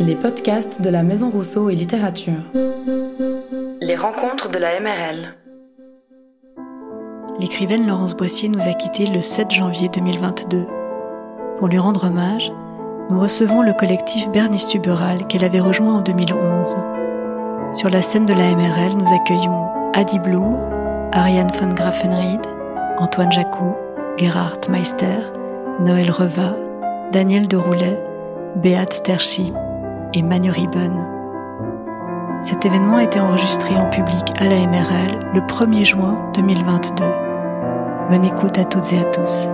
Les podcasts de la Maison Rousseau et Littérature. Les rencontres de la MRL. L'écrivaine Laurence Boissier nous a quittés le 7 janvier 2022. Pour lui rendre hommage, nous recevons le collectif Bernice Tuberal qu'elle avait rejoint en 2011. Sur la scène de la MRL, nous accueillons Adi Blum, Ariane von Grafenried, Antoine Jacou, Gerhard Meister, Noël Reva, Daniel Deroulet, Beat Sterchi et Manu Ribbon. Cet événement a été enregistré en public à la MRL le 1er juin 2022. Bonne écoute à toutes et à tous.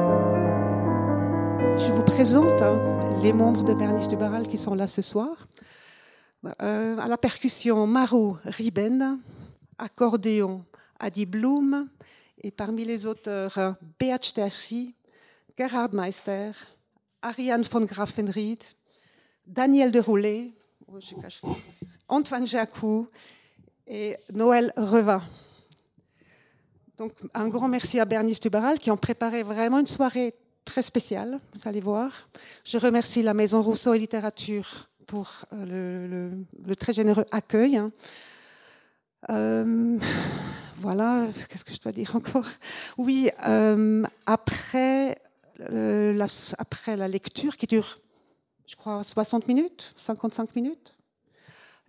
Je vous présente hein, les membres de Bernice du Baral qui sont là ce soir. Euh, à la percussion, Maro Riben, accordéon, Adi Blum, et parmi les auteurs, Beat Sterchi, Gerhard Meister, Ariane von Grafenried, Daniel de Roulet, oh, Antoine Jacou et Noël Reva. Donc, un grand merci à Bernice Dubaral qui ont préparé vraiment une soirée très spéciale, vous allez voir. Je remercie la Maison Rousseau et Littérature pour euh, le, très généreux accueil. Euh, voilà, qu'est-ce que je dois dire encore? Oui, euh, après la lecture qui dure je crois, 60 minutes, 55 minutes.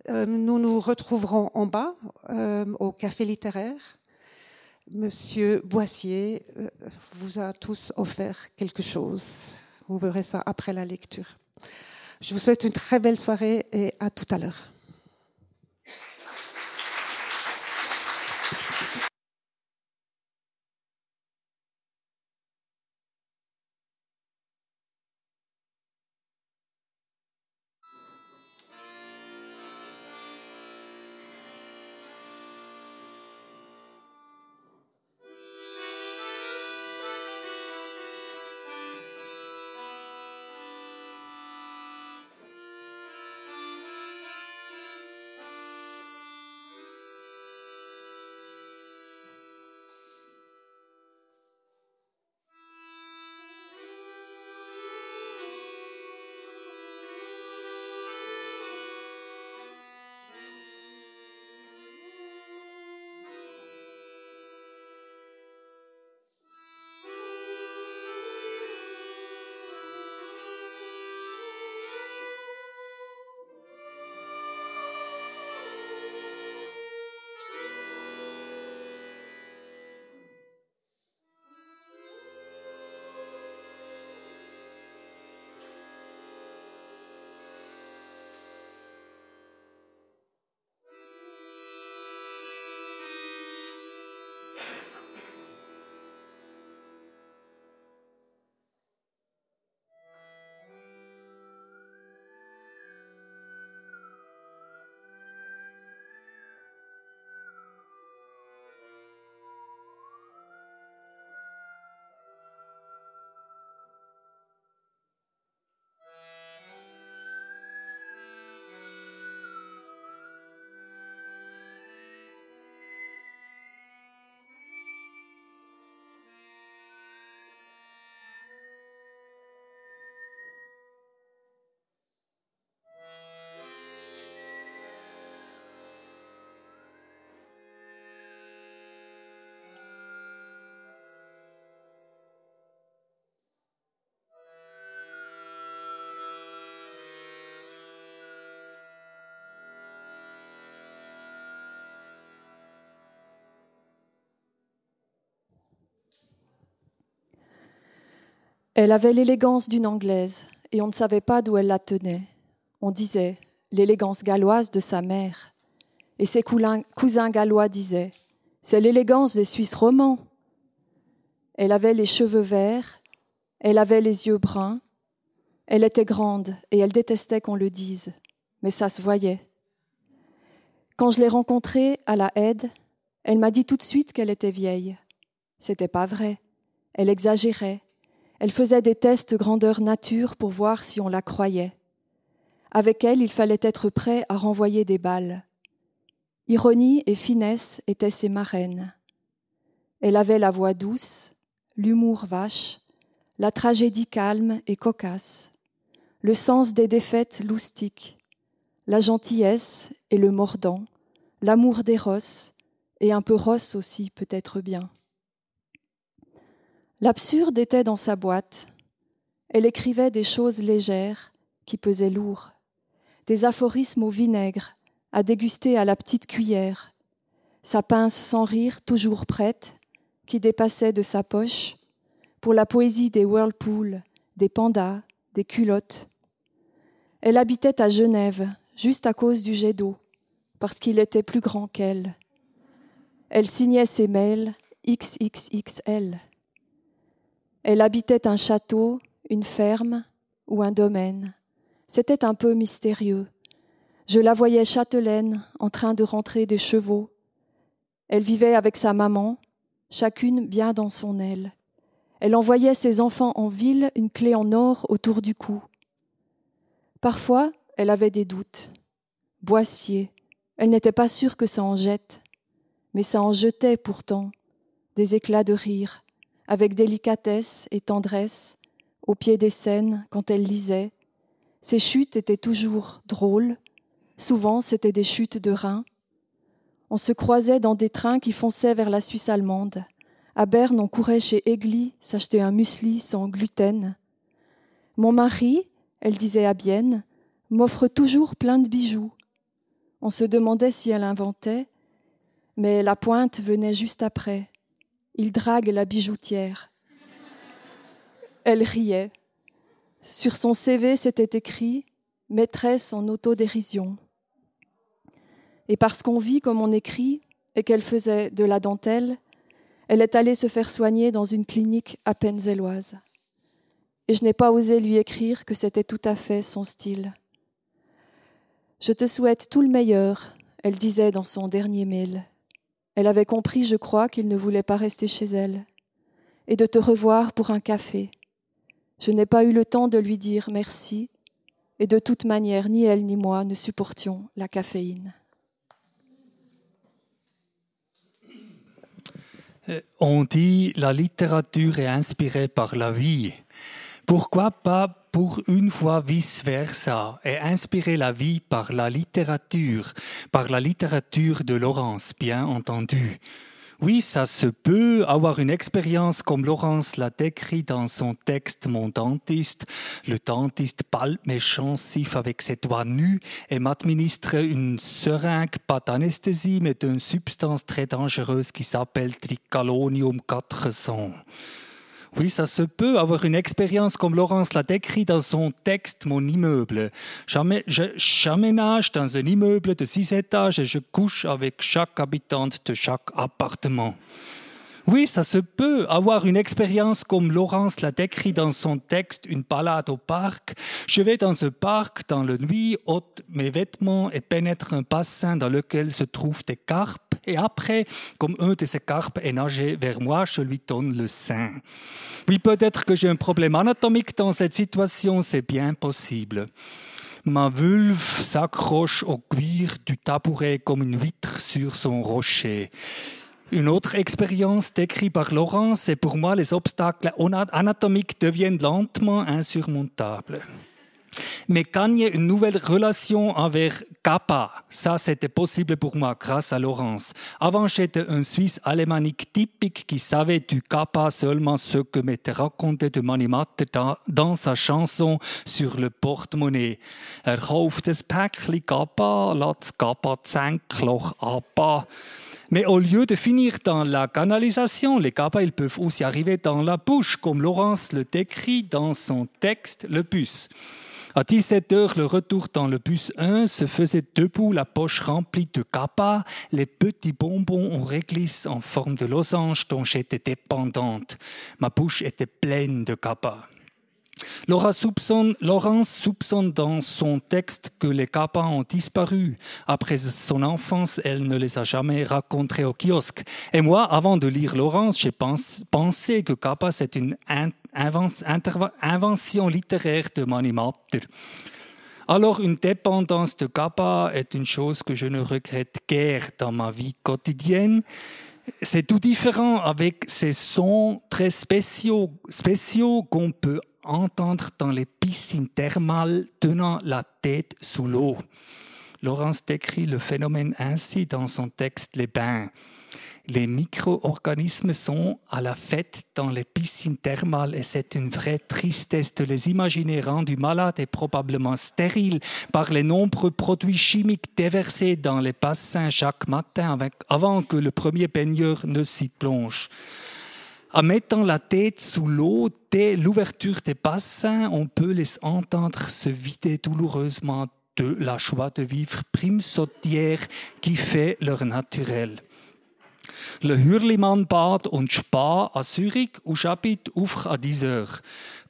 Euh, nous nous retrouverons en bas euh, au café littéraire. Monsieur Boissier euh, vous a tous offert quelque chose. Vous verrez ça après la lecture. Je vous souhaite une très belle soirée et à tout à l'heure. Elle avait l'élégance d'une Anglaise, et on ne savait pas d'où elle la tenait. On disait l'élégance galloise de sa mère. Et ses cousins gallois disaient C'est l'élégance des Suisses romans. Elle avait les cheveux verts, elle avait les yeux bruns, elle était grande et elle détestait qu'on le dise, mais ça se voyait. Quand je l'ai rencontrée à la aide, elle m'a dit tout de suite qu'elle était vieille. C'était pas vrai. Elle exagérait. Elle faisait des tests grandeur nature pour voir si on la croyait. Avec elle, il fallait être prêt à renvoyer des balles. Ironie et finesse étaient ses marraines. Elle avait la voix douce, l'humour vache, la tragédie calme et cocasse, le sens des défaites loustiques, la gentillesse et le mordant, l'amour des rosses, et un peu rosse aussi peut-être bien. L'absurde était dans sa boîte. Elle écrivait des choses légères qui pesaient lourd, des aphorismes au vinaigre à déguster à la petite cuillère, sa pince sans rire toujours prête qui dépassait de sa poche pour la poésie des whirlpools, des pandas, des culottes. Elle habitait à Genève, juste à cause du jet d'eau, parce qu'il était plus grand qu'elle. Elle signait ses mails XXXL. Elle habitait un château, une ferme ou un domaine. C'était un peu mystérieux. Je la voyais châtelaine en train de rentrer des chevaux. Elle vivait avec sa maman, chacune bien dans son aile. Elle envoyait ses enfants en ville une clé en or autour du cou. Parfois, elle avait des doutes. Boissier, elle n'était pas sûre que ça en jette, mais ça en jetait pourtant des éclats de rire, avec délicatesse et tendresse, au pied des scènes quand elle lisait. Ses chutes étaient toujours drôles, souvent c'étaient des chutes de reins. On se croisait dans des trains qui fonçaient vers la Suisse allemande. À Berne, on courait chez Egli s'acheter un muesli sans gluten. Mon mari, elle disait à Bienne, m'offre toujours plein de bijoux. On se demandait si elle inventait, mais la pointe venait juste après. Il drague la bijoutière. Elle riait. Sur son CV, c'était écrit maîtresse en autodérision. Et parce qu'on vit comme on écrit et qu'elle faisait de la dentelle, elle est allée se faire soigner dans une clinique à peine zéloise. Et je n'ai pas osé lui écrire que c'était tout à fait son style. Je te souhaite tout le meilleur, elle disait dans son dernier mail. Elle avait compris, je crois, qu'il ne voulait pas rester chez elle, et de te revoir pour un café. Je n'ai pas eu le temps de lui dire merci, et de toute manière, ni elle ni moi ne supportions la caféine. On dit la littérature est inspirée par la vie. Pourquoi pas pour une fois vice-versa et inspirer la vie par la littérature, par la littérature de Laurence, bien entendu. Oui, ça se peut avoir une expérience comme Laurence l'a décrit dans son texte Mon dentiste. Le dentiste palpe mes chancifs avec ses doigts nus et m'administre une seringue, pas d'anesthésie, mais d'une substance très dangereuse qui s'appelle Tricalonium 400. Oui, ça se peut avoir une expérience comme Laurence l'a décrit dans son texte Mon immeuble. J'aménage dans un immeuble de six étages et je couche avec chaque habitante de chaque appartement. Oui, ça se peut avoir une expérience comme Laurence l'a décrit dans son texte, une balade au parc. Je vais dans ce parc dans la nuit, ôte mes vêtements et pénètre un bassin dans lequel se trouvent des carpes. Et après, comme un de ces carpes est nagé vers moi, je lui donne le sein. Oui, peut-être que j'ai un problème anatomique dans cette situation, c'est bien possible. Ma vulve s'accroche au cuir du tabouret comme une vitre sur son rocher. Une autre expérience décrite par Laurent, c'est pour moi les obstacles anatomiques deviennent lentement insurmontables. Mais gagner une nouvelle relation avec Kappa, ça c'était possible pour moi grâce à Laurence. Avant j'étais un Suisse alémanique typique qui savait du Kappa seulement ce que m'était raconté de Manimatte dans, sa chanson sur le porte-monnaie. Er kauft das Päckchen Kappa, Kappa Zänkloch abba. Mais au lieu de finir dans la canalisation, les kappas ils peuvent aussi arriver dans la bouche, comme Laurence le décrit dans son texte Le bus. À 17 heures, le retour dans le bus 1 se faisait debout, la poche remplie de kappas, les petits bonbons en réglisse en forme de losange dont j'étais dépendante. Ma bouche était pleine de kappas. Laura soupçonne, Laurence soupçonne dans son texte que les kappas ont disparu. Après son enfance, elle ne les a jamais racontés au kiosque. Et moi, avant de lire Laurence, j'ai pensé que kappa c'est une invention littéraire de Manimatter. Alors, une dépendance de kappa est une chose que je ne regrette guère dans ma vie quotidienne. C'est tout différent avec ces sons très spéciaux qu'on peut entendre dans les piscines thermales tenant la tête sous l'eau. Laurence décrit le phénomène ainsi dans son texte Les bains. Les micro-organismes sont à la fête dans les piscines thermales et c'est une vraie tristesse de les imaginer rendus malades et probablement stériles par les nombreux produits chimiques déversés dans les bassins chaque matin avant que le premier baigneur ne s'y plonge. En mettant la tête sous l'eau dès l'ouverture des bassins, on peut les entendre se vider douloureusement de la joie de vivre prime sautière qui fait leur naturel. Le Hürlimann-Bad und Spa à Zurich où j'habite ouvre à 10 heures.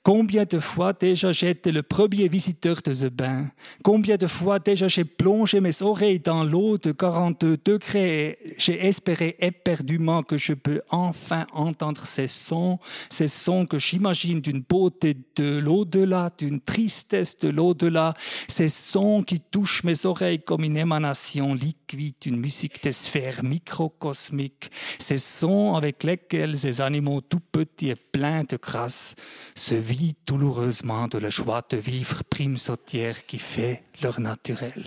Combien de fois déjà j'étais le premier visiteur de ce bain? Combien de fois déjà j'ai plongé mes oreilles dans l'eau de 42 degrés? Et j'ai espéré éperdument que je peux enfin entendre ces sons, ces sons que j'imagine d'une beauté de l'au-delà, d'une tristesse de l'au-delà, ces sons qui touchent mes oreilles comme une émanation liquide, une musique des sphères microcosmiques, ces sons avec lesquels ces animaux tout petits et pleins de grâce se vivent douloureusement de la joie de vivre prime sautière qui fait leur naturel.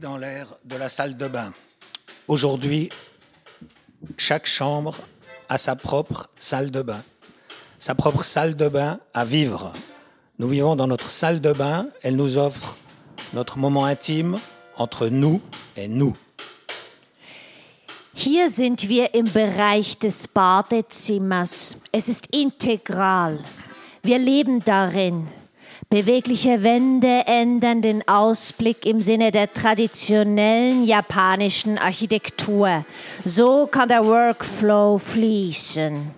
Dans l'ère de la salle de bain. Aujourd'hui, chaque chambre a sa propre salle de bain, sa propre salle de bain à vivre. Nous vivons dans notre salle de bain, elle nous offre notre moment intime entre nous et nous. Hier sind wir im Bereich des Badezimmers. Es ist integral. Wir leben darin. Bewegliche Wände ändern den Ausblick im Sinne der traditionellen japanischen Architektur. So kann der Workflow fließen.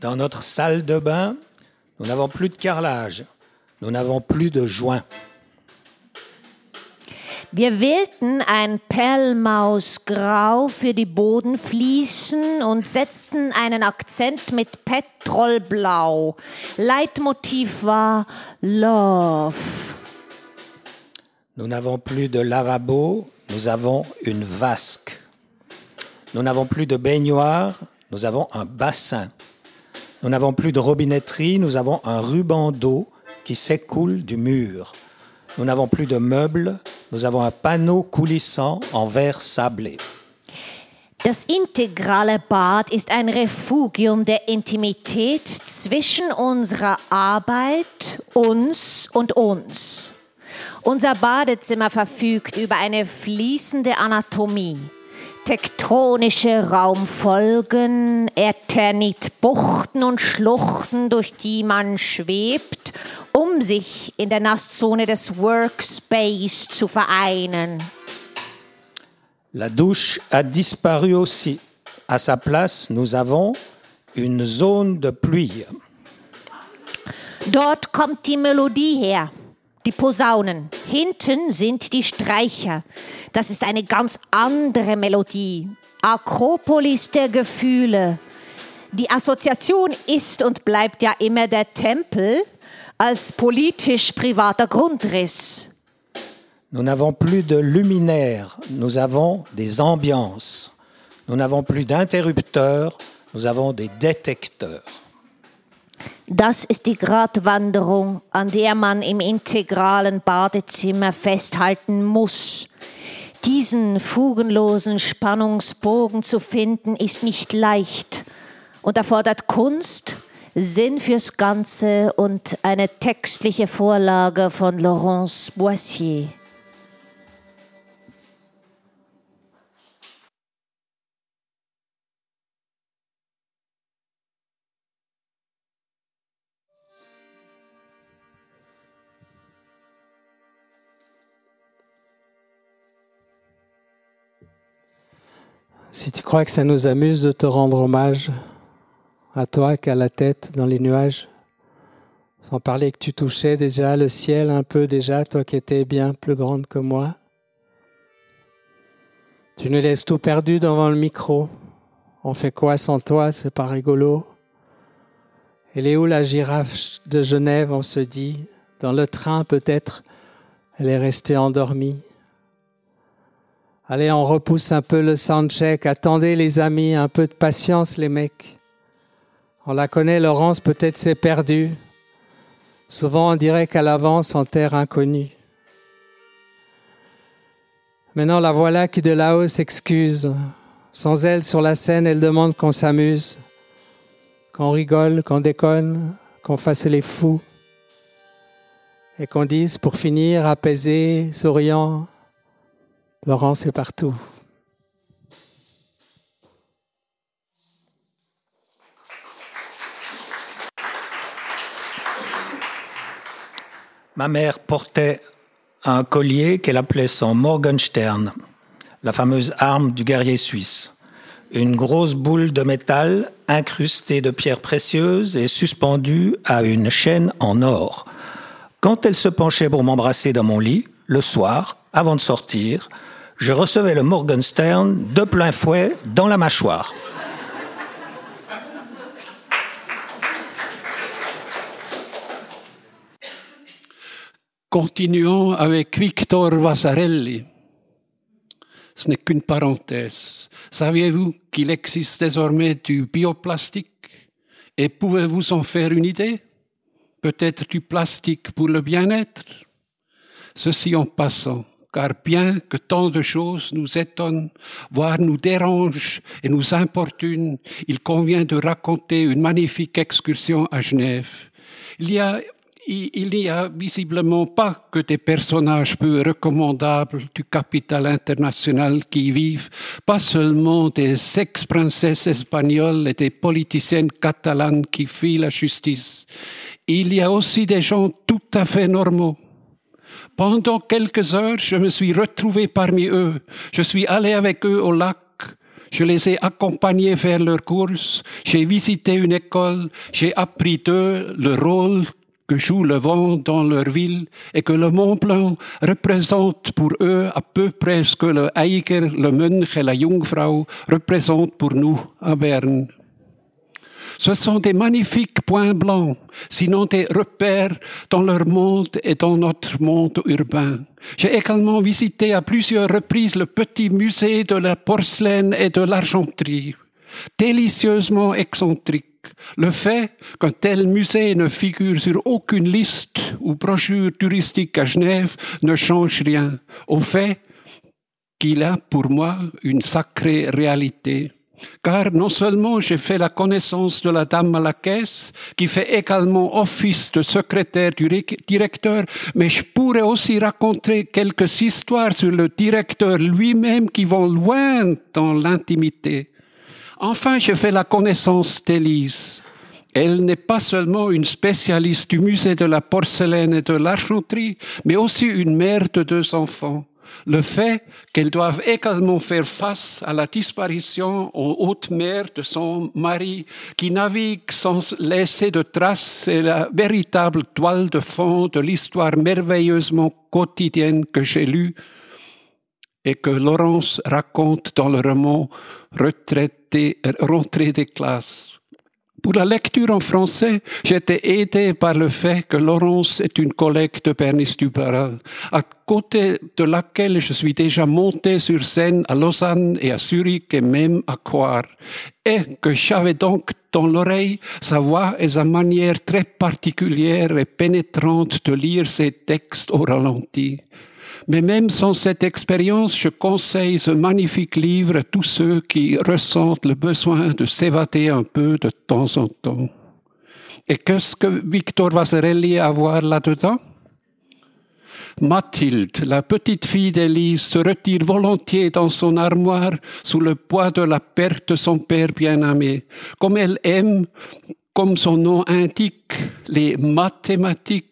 Dans notre salle de bain, nous n'avons plus de carrelage, nous n'avons plus de joints. Wir wählten ein Perlmausgrau für die Bodenfliesen und setzten einen Akzent mit Petrolblau. Leitmotiv war Love. Nous n'avons plus de lavabo, nous avons une vasque. Nous n'avons plus de baignoire, nous avons un bassin. Nous n'avons plus de robinetterie, nous avons un ruban d'eau qui s'écoule du mur. Nous n'avons plus de meubles, nous avons un panneau coulissant en verre sablé. Das integrale Bad ist ein Refugium der Intimität zwischen unserer Arbeit, uns und uns. Unser Badezimmer verfügt über eine fließende Anatomie, tektonische Raumfolgen, Eternit-Buchten und Schluchten, durch die man schwebt, um sich in der Nasszone des Workspace zu vereinen. La douche a disparu aussi. À sa place, nous avons une zone de pluie. Dort kommt die Melodie her, die Posaunen. Hinten sind die Streicher. Das ist eine ganz andere Melodie. Akropolis der Gefühle. Die Assoziation ist und bleibt ja immer der Tempel als politisch privater Grundriss. Nous n'avons plus de luminaires, nous avons des ambiances. Nous n'avons plus d'interrupteurs, nous avons des détecteurs. Das ist die Gratwanderung, an der man im integralen Badezimmer festhalten muss. Diesen fugenlosen Spannungsbogen zu finden, ist nicht leicht und erfordert Kunst, Sinn fürs Ganze und eine textliche Vorlage von Laurence Boissier. Si tu crois que ça nous amuse de te rendre hommage, à toi qui as la tête dans les nuages, Sans parler que tu touchais déjà le ciel un peu déjà, toi qui étais bien plus grande que moi. Tu nous laisses tout perdu devant le micro. On fait quoi sans toi? C'est pas rigolo. Elle est où la girafe de Genève? On se dit. Dans le train peut-être. Elle est restée endormie. Allez, on repousse un peu le soundcheck. Attendez les amis, un peu de patience les mecs. On la connaît, Laurence, peut-être c'est perdu. Souvent on dirait qu'elle avance en terre inconnue. Maintenant la voilà qui de là-haut s'excuse. Sans elle sur la scène, elle demande qu'on s'amuse, qu'on rigole, qu'on déconne, qu'on fasse les fous. Et qu'on dise, pour finir, apaisé, souriant, Laurence est partout. Ma mère portait un collier qu'elle appelait son Morgenstern, la fameuse arme du guerrier suisse. Une grosse boule de métal incrustée de pierres précieuses et suspendue à une chaîne en or. Quand elle se penchait pour m'embrasser dans mon lit, le soir, avant de sortir, je recevais le Morgenstern de plein fouet dans la mâchoire. Continuons avec Victor Vasarelli. Ce n'est qu'une parenthèse. Saviez-vous qu'il existe désormais du bioplastique? Et pouvez-vous en faire une idée? Peut-être du plastique pour le bien-être? Ceci en passant, car bien que tant de choses nous étonnent, voire nous dérangent et nous importunent, il convient de raconter une magnifique excursion à Genève. Il y a il n'y a visiblement pas que des personnages peu recommandables du capital international qui y vivent, pas seulement des ex-princesses espagnoles et des politiciennes catalanes qui fuient la justice. Il y a aussi des gens tout à fait normaux. Pendant quelques heures, je me suis retrouvé parmi eux. Je suis allé avec eux au lac. Je les ai accompagnés vers leurs courses. J'ai visité une école. J'ai appris d'eux le rôle que joue le vent dans leur ville et que le Mont Blanc représente pour eux à peu près ce que le Eiger, le Mönch et la Jungfrau représentent pour nous à Berne. Ce sont des magnifiques points blancs, sinon des repères dans leur monde et dans notre monde urbain. J'ai également visité à plusieurs reprises le petit musée de la porcelaine et de l'argenterie, délicieusement excentrique. Le fait qu'un tel musée ne figure sur aucune liste ou brochure touristique à Genève ne change rien au fait qu'il a pour moi une sacrée réalité. Car non seulement j'ai fait la connaissance de la dame à la caisse, qui fait également office de secrétaire du directeur, mais je pourrais aussi raconter quelques histoires sur le directeur lui-même qui vont loin dans l'intimité. Enfin, j'ai fait la connaissance d'Élise. Elle n'est pas seulement une spécialiste du musée de la porcelaine et de l'argenterie, mais aussi une mère de deux enfants. Le fait qu'elle doive également faire face à la disparition en haute mer de son mari, qui navigue sans laisser de traces, est la véritable toile de fond de l'histoire merveilleusement quotidienne que j'ai lue et que Laurence raconte dans le roman Retraité, Rentrée des classes. Pour la lecture en français, j'étais aidé par le fait que Laurence est une collègue de Bernice Dubaral, à côté de laquelle je suis déjà monté sur scène à Lausanne et à Zurich et même à Coire, et que j'avais donc dans l'oreille sa voix et sa manière très particulière et pénétrante de lire ses textes au ralenti. Mais même sans cette expérience, je conseille ce magnifique livre à tous ceux qui ressentent le besoin de s'évader un peu de temps en temps. Et qu'est-ce que Victor Vasarelli a à voir là-dedans? Mathilde, la petite fille d'Élise, se retire volontiers dans son armoire sous le poids de la perte de son père bien-aimé. Comme elle aime, comme son nom indique, les mathématiques,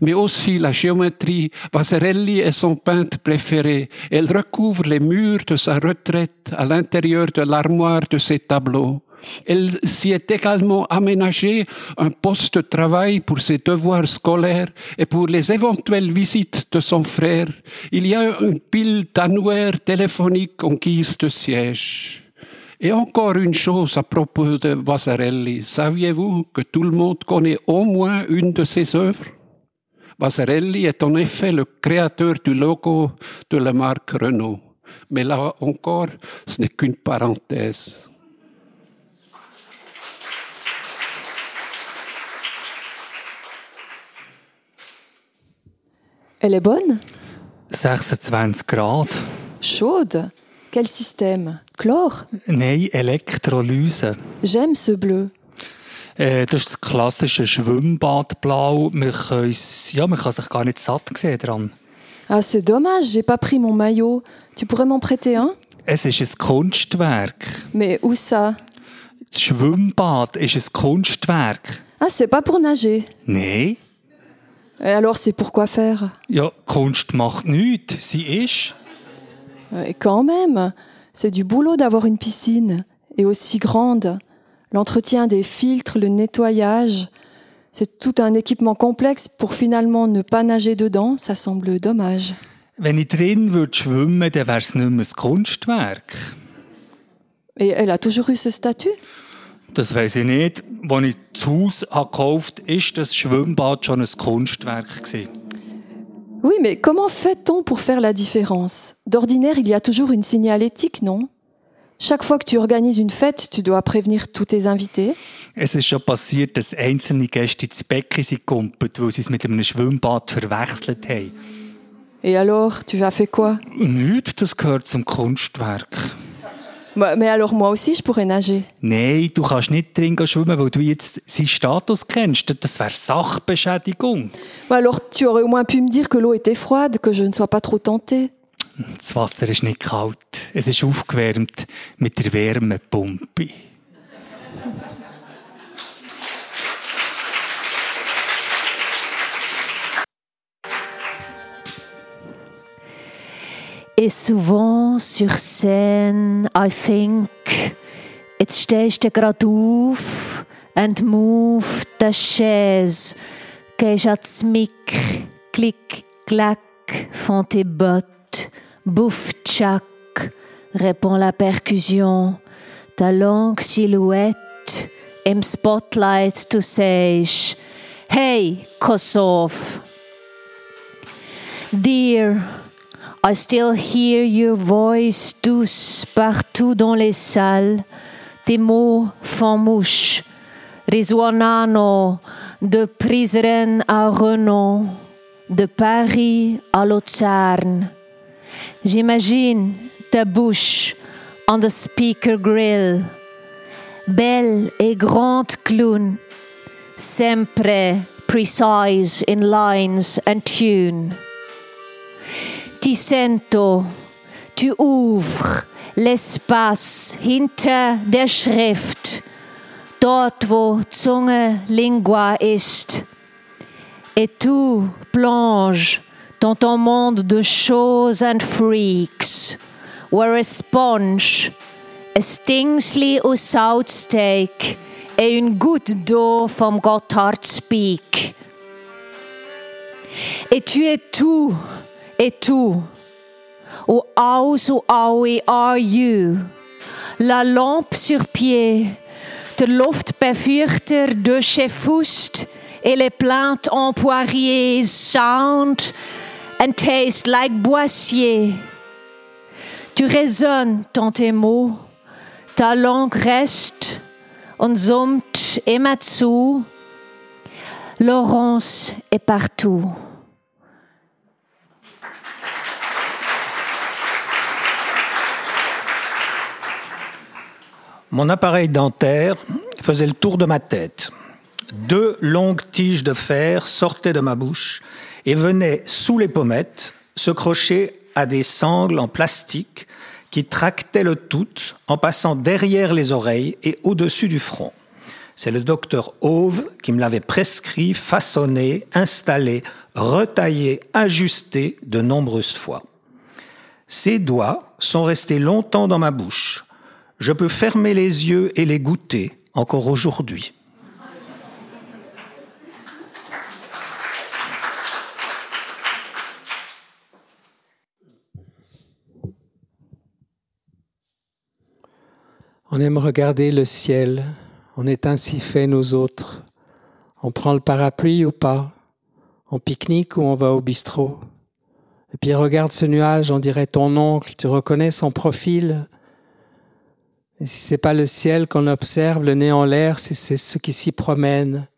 mais aussi la géométrie. Vasarelli est son peintre préféré. Elle recouvre les murs de sa retraite à l'intérieur de l'armoire de ses tableaux. Elle s'y est également aménagé un poste de travail pour ses devoirs scolaires et pour les éventuelles visites de son frère. Il y a une pile d'annuaires téléphoniques en guise de siège. Et encore une chose à propos de Vasarelli. Saviez-vous que tout le monde connaît au moins une de ses œuvres? Vasarelli est en effet le créateur du logo de la marque Renault. Mais là encore, ce n'est qu'une parenthèse. Elle est bonne? 26 Grad. Chaude? Quel système? Chlore? Nein, Elektrolyse. J'aime ce bleu. Äh, das ist das klassische Schwimmbadblau. Man, ja, man kann sich gar nicht satt sehen dran. Ah, c'est dommage, j'ai pas pris mon maillot. Tu pourrais m'en prêter un? Es ist ein Kunstwerk. Mais où ça? Das Schwimmbad ist ein Kunstwerk. Ah, c'est pas pour nager. Nein. Et alors, c'est pour quoi faire? Ja, Kunst macht nichts. Sie ist. Et quand même, c'est du boulot d'avoir une piscine, et aussi grande. L'entretien des filtres, le nettoyage, c'est tout un équipement complexe pour finalement ne pas nager dedans, ça semble dommage. Wenn ich drin würde schwimmen, dann wäre es nicht mehr ein Kunstwerk. Et elle a toujours eu ce statut? Das weiß ich nicht. Als ich das Haus gekauft habe, ist das Schwimmbad schon ein Kunstwerk. Gewesen. Oui, mais comment fait-on pour faire la différence? D'ordinaire, il y a toujours une signalétique, non? Chaque fois que tu organises une fête, tu dois prévenir tous tes invités. Es ist schon passiert, dass einzelne Gäste ins Becken sind gekumpelt, weil sie es mit einem Schwimmbad verwechselt haben. Et alors, tu as fait quoi? Nichts, das gehört zum Kunstwerk. Bah, Mais alors moi aussi, je pourrais nager. Nein, du kannst nicht drin schwimmen, weil du jetzt seinen Status kennst. Das wäre Sachbeschädigung. Bah, alors, tu aurais au moins pu me dire que l'eau était froide, que je ne sois pas trop tentée. Das Wasser ist nicht kalt. Es ist aufgewärmt mit der Wärmepumpe. Et souvent sur scène, I think, jetzt stehst du grad auf and move ta chaise, gehst ans Mic, clic, clac, font tes bottes, bouffe tchac, répond la percussion, ta longue silhouette, im Spotlight, tu sagst, hey, Kosovo, dear, I still hear your voice douce partout dans les salles. Tes mots font mouche. Risuonano de Prizren à Renan, de Paris à Luzerne. J'imagine ta bouche on the speaker grill. Belle et grande clown, sempre precise in lines and tune. Ti sento, tu ouvres l'espace hinter der Schrift, dort wo Zunge lingua ist. Et tu plonges dans ton monde de choses and freaks, where a sponge, a Stingsley au South Steak et une goutte d'eau from Gotthard Speak. Et tu es tout, et tout. Ou aus ou aui are you? La lampe sur pied, de Luftbefürchter de chez Fust et les plantes en poirier sound and taste like boissier. Tu résonnes dans tes mots, ta langue reste und summt immer zu. Laurence est partout. Mon appareil dentaire faisait le tour de ma tête. Deux longues tiges de fer sortaient de ma bouche et venaient sous les pommettes se crocher à des sangles en plastique qui tractaient le tout en passant derrière les oreilles et au-dessus du front. C'est le docteur Hove qui me l'avait prescrit, façonné, installé, retaillé, ajusté de nombreuses fois. Ses doigts sont restés longtemps dans ma bouche. Je peux fermer les yeux et les goûter encore aujourd'hui. On aime regarder le ciel, on est ainsi fait nous autres. On prend le parapluie ou pas, on pique-nique ou on va au bistrot? Et puis regarde ce nuage, on dirait ton oncle, tu reconnais son profil? Et si c'est pas le ciel qu'on observe, le nez en l'air, c'est ce qui s'y promène.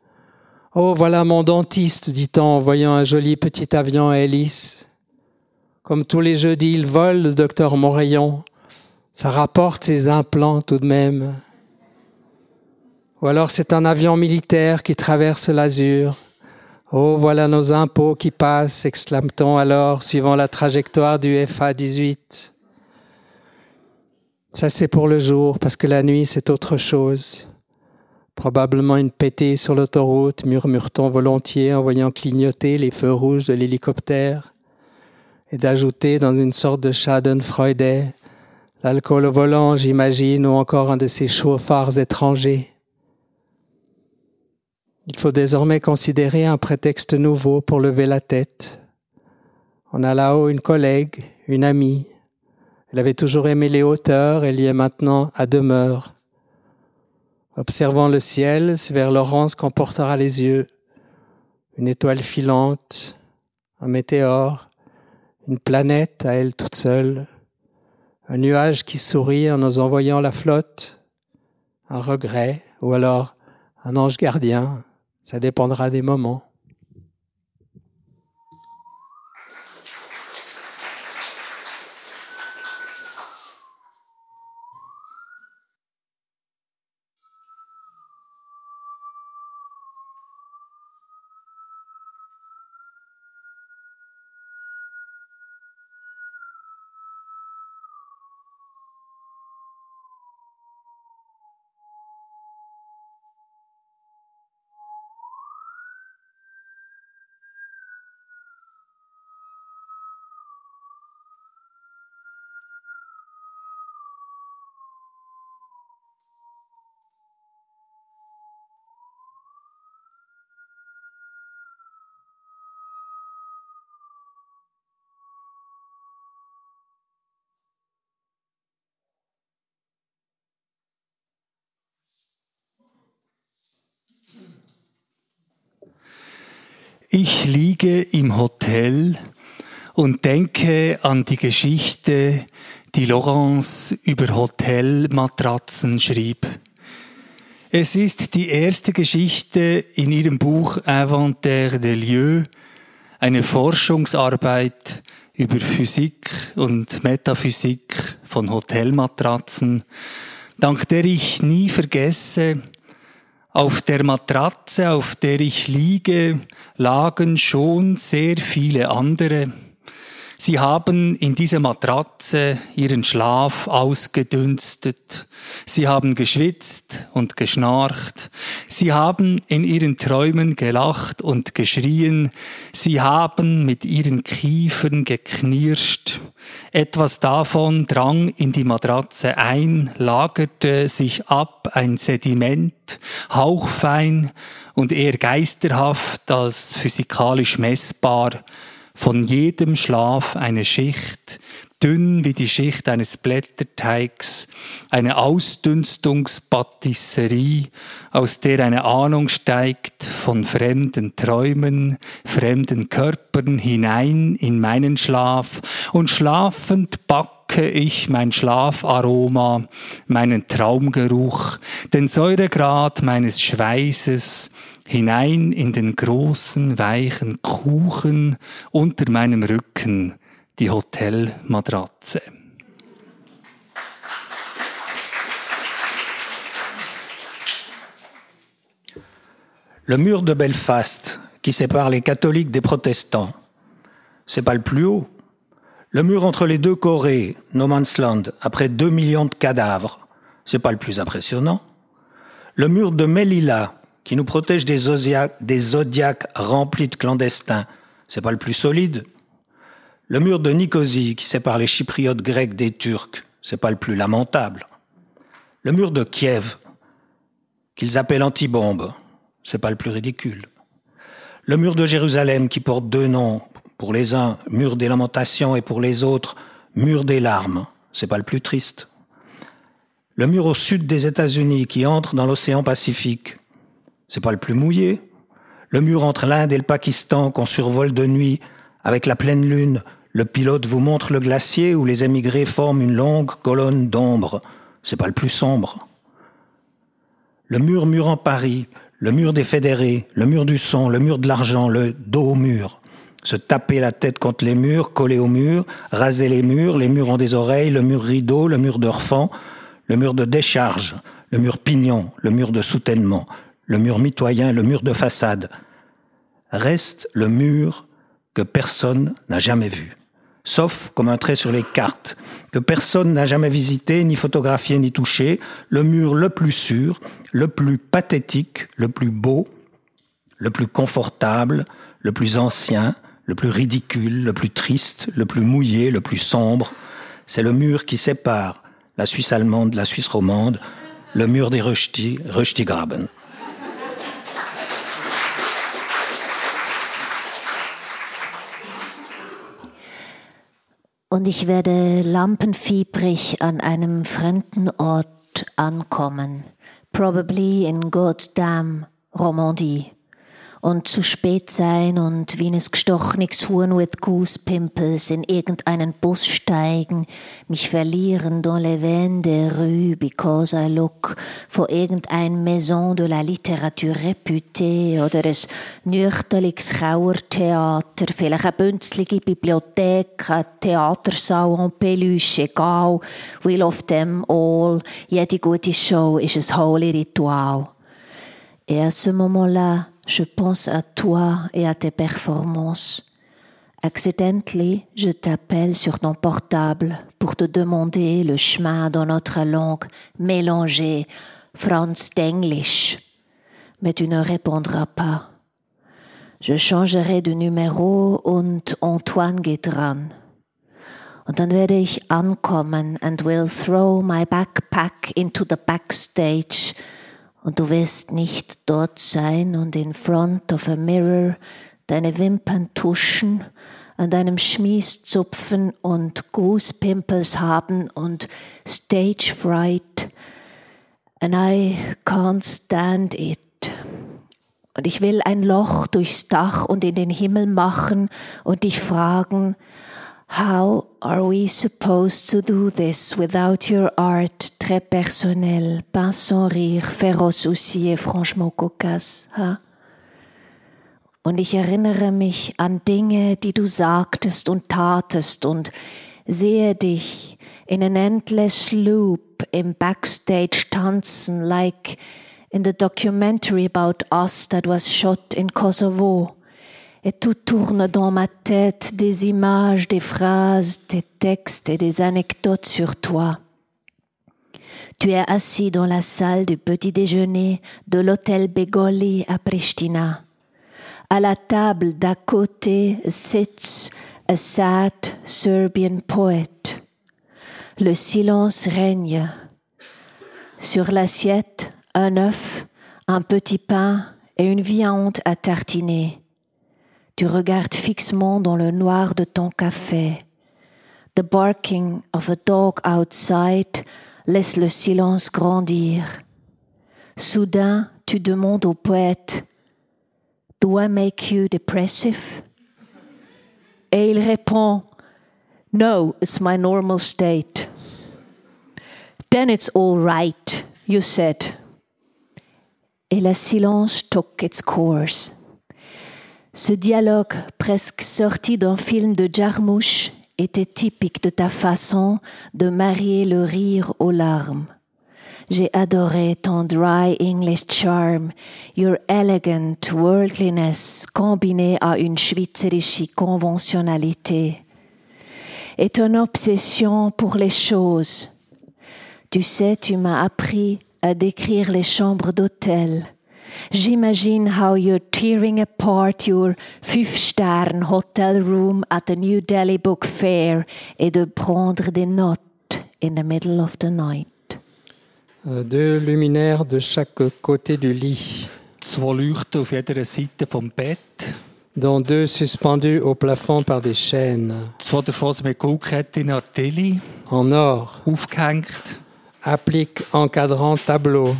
Oh, voilà mon dentiste, dit-on en voyant un joli petit avion à hélice. Comme tous les jeudis, il vole, le docteur Morayon. Ça rapporte ses implants tout de même. Ou alors c'est un avion militaire qui traverse l'azur. Oh, voilà nos impôts qui passent, exclame-t-on alors, suivant la trajectoire du FA-18. Ça c'est pour le jour, parce que la nuit c'est autre chose. Probablement une pétée sur l'autoroute, murmure-t-on volontiers en voyant clignoter les feux rouges de l'hélicoptère, et d'ajouter dans une sorte de Schadenfreude l'alcool au volant, j'imagine, ou encore un de ces chauffards étrangers. Il faut désormais considérer un prétexte nouveau pour lever la tête. On a là-haut une collègue, une amie. Elle avait toujours aimé les hauteurs, elle y est maintenant à demeure. Observant le ciel, c'est vers Laurence qu'on portera les yeux. Une étoile filante, un météore, une planète à elle toute seule, un nuage qui sourit en nous envoyant la flotte, un regret, ou alors un ange gardien, ça dépendra des moments. Ich liege im Hotel und denke an die Geschichte, die Laurence über Hotelmatratzen schrieb. Es ist die erste Geschichte in ihrem Buch Inventaire des Lieux, eine Forschungsarbeit über Physik und Metaphysik von Hotelmatratzen, dank der ich nie vergesse, auf der Matratze, auf der ich liege, lagen schon sehr viele andere. Sie haben in dieser Matratze ihren Schlaf ausgedünstet. Sie haben geschwitzt und geschnarcht. Sie haben in ihren Träumen gelacht und geschrien. Sie haben mit ihren Kiefern geknirscht. Etwas davon drang in die Matratze ein, lagerte sich ab, ein Sediment, hauchfein und eher geisterhaft als physikalisch messbar von jedem Schlaf eine Schicht, dünn wie die Schicht eines Blätterteigs, eine Ausdünstungspatisserie, aus der eine Ahnung steigt von fremden Träumen, fremden Körpern hinein in meinen Schlaf. Und schlafend backe ich mein Schlafaroma, meinen Traumgeruch, den Säuregrad meines Schweißes, hinein in den großen, weichen Kuchen unter meinem Rücken, die Hotelmatratze. Le mur de Belfast, qui sépare les catholiques des protestants, c'est pas le plus haut. Le mur entre les deux Corées, No Man's Land, après deux millions de cadavres, c'est pas le plus impressionnant. Le mur de Melilla, qui nous protège des, zodiacs remplis de clandestins. C'est pas le plus solide. Le mur de Nicosie qui sépare les Chypriotes grecs des Turcs, c'est pas le plus lamentable. Le mur de Kiev, qu'ils appellent antibombe, c'est pas le plus ridicule. Le mur de Jérusalem qui porte deux noms, pour les uns mur des lamentations et pour les autres mur des larmes, c'est pas le plus triste. Le mur au sud des États-Unis qui entre dans l'océan Pacifique, c'est pas le plus mouillé. Le mur entre l'Inde et le Pakistan qu'on survole de nuit avec la pleine lune, le pilote vous montre le glacier où les émigrés forment une longue colonne d'ombre. C'est pas le plus sombre. Le mur mur en Paris, le mur des fédérés, le mur du son, le mur de l'argent, le dos au mur. Se taper la tête contre les murs, coller au mur, raser les murs, les murs ont des oreilles, le mur rideau, le mur d'orfan, le mur de décharge, le mur pignon, le mur de soutènement, le mur mitoyen, le mur de façade. Reste le mur que personne n'a jamais vu, sauf comme un trait sur les cartes, que personne n'a jamais visité, ni photographié, ni touché, le mur le plus sûr, le plus pathétique, le plus beau, le plus confortable, le plus ancien, le plus ridicule, le plus triste, le plus mouillé, le plus sombre. C'est le mur qui sépare la Suisse allemande de la Suisse romande, le mur des. Und ich werde lampenfiebrig an einem fremden Ort ankommen, probably in Goddam Romandie. Und zu spät sein und wie ein gestochenes Huhn with goose in irgendeinen Bus steigen, mich verlieren dans les des rues because I look vor irgendein Maison de la Literature réputée oder ein nüchterliches Kauertheater, vielleicht eine bünzlige Bibliothek, ein Theatersaal en Peluche, egal, we love them all, jede gute Show ist ein holy Ritual. Et à ce moment-là, je pense à toi et à tes performances. Accidentally, je t'appelle sur ton portable pour te demander le chemin dans notre langue mélangée, France d'English. Mais tu ne répondras pas. Je changerai de numéro und Antoine geht dran. Und dann werde ich ankommen and will throw my backpack into the backstage und du wirst nicht dort sein und in front of a mirror deine Wimpern tuschen, an deinem Schmies zupfen und Goosepimples haben und Stage Fright. And I can't stand it. Und ich will ein Loch durchs Dach und in den Himmel machen und dich fragen, How are we supposed to do this without your art très personnel, pas sans rire, féroce aussi et franchement cocasse? Huh? Und ich erinnere mich an Dinge, die du sagtest und tatest und sehe dich in an endless loop im Backstage tanzen, like in the documentary about us that was shot in Kosovo. Et tout tourne dans ma tête des images, des phrases, des textes et des anecdotes sur toi. Tu es assis dans la salle du petit déjeuner de l'hôtel Begoli à Pristina. À la table d'à côté sits a sad Serbian poet. Le silence règne. Sur l'assiette, un œuf, un petit pain et une viande à tartiner. Tu regardes fixement dans le noir de ton café. The barking of a dog outside laisse le silence grandir. Soudain, tu demandes au poète Do I make you depressive? Et il répond No, it's my normal state. Then it's all right, you said. Et le silence took its course. Ce dialogue presque sorti d'un film de Jarmouche était typique de ta façon de marier le rire aux larmes. J'ai adoré ton dry English charm, your elegant worldliness combiné à une schweizerische conventionnalité, et ton obsession pour les choses. Tu sais, tu m'as appris à décrire les chambres d'hôtel, J'imagine how you're tearing apart your fünf-stern hotel room at the New Delhi Book Fair et de prendre des notes in the middle of the night. Euh, Deux luminaires de chaque côté du lit, Zwei Leuchten auf jeder Seite vom Bett. dont deux suspendus au plafond par des chaînes, Zwei davon sind mit Goldketten Tilly en or, aufgehängt. applique encadrant tableau,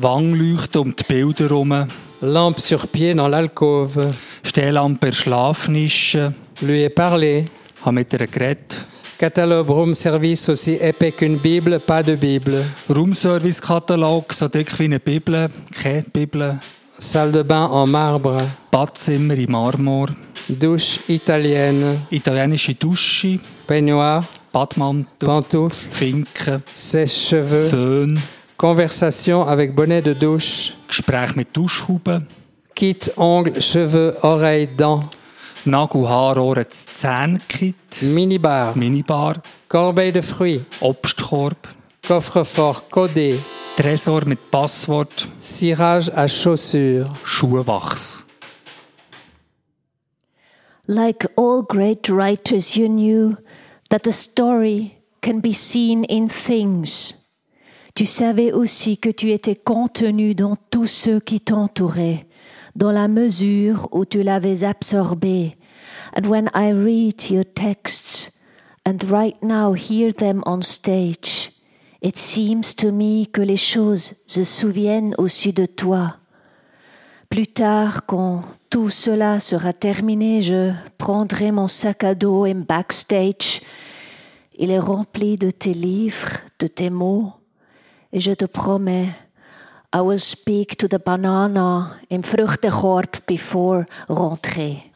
Wangleuchten um die Bilder herum. lampe sur pied dans l'alcôve, Stehlampe in der Schlafnische. lui est parlé, Habe mit ihr geredet. catalogue room service aussi épais qu'une Bible, pas de Bible, Raumservice-Katalog, so dick wie eine Bibel. Keine Bibel. salle de bain en marbre, Badzimmer in Marmor. douche italienne, Italienische Dusche. peignoir, Badmantel. pantoufles, Finken. sèche-cheveux, Föhn. Conversation avec bonnet de douche, Gespräch mit Duschhuben. kit, ongles, cheveux, oreilles, dents, Nagel, Haar, Ohren, Zähnekit. minibar, Minibar. corbeille de fruits, Obstkorb. coffre-fort codé, Tresor mit Passwort. cirage à chaussures, Schuhwachs. Like all great writers, you knew that a story can be seen in things. Tu savais aussi que tu étais contenu dans tous ceux qui t'entouraient, dans la mesure où tu l'avais absorbé. And when I read your texts, and right now hear them on stage, it seems to me que les choses se souviennent aussi de toi. Plus tard, quand tout cela sera terminé, je prendrai mon sac à dos et backstage. Il est rempli de tes livres, de tes mots, et je te promets, I will speak to the banana im Früchtekorb before rentrée.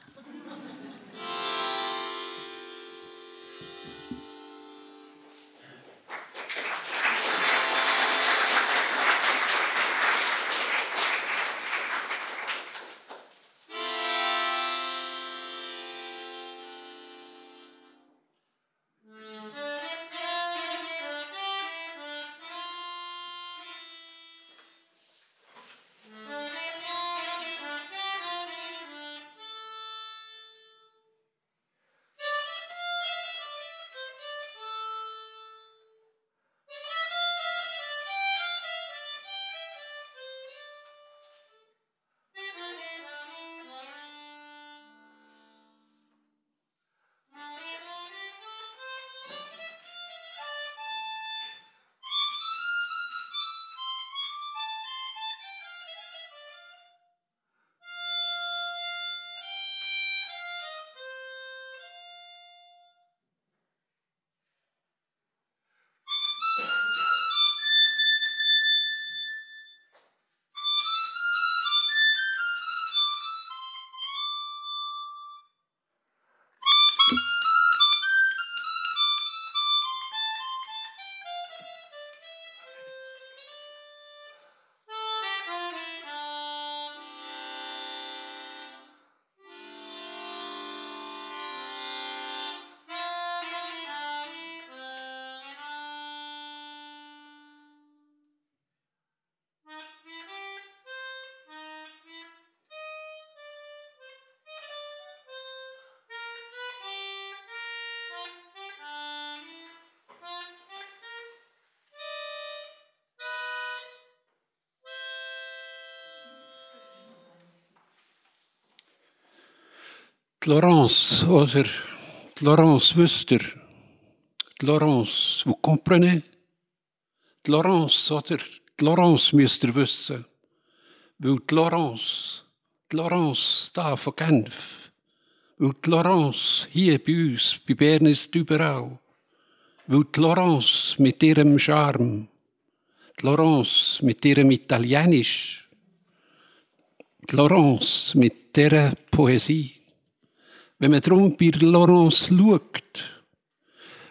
Laurence, oder Laurence Wüster. Laurence, vous comprenez? Laurence, oder Laurence müsst ihr wissen. Weil die Laurence, die Laurence da von Genf, weil die Laurence hier bei uns, bei Bern ist überall, weil die Laurence mit ihrem Charme, die Laurence mit ihrem Italienisch, die Laurence mit dieser Poesie. Wenn man darum bei Laurence schaut,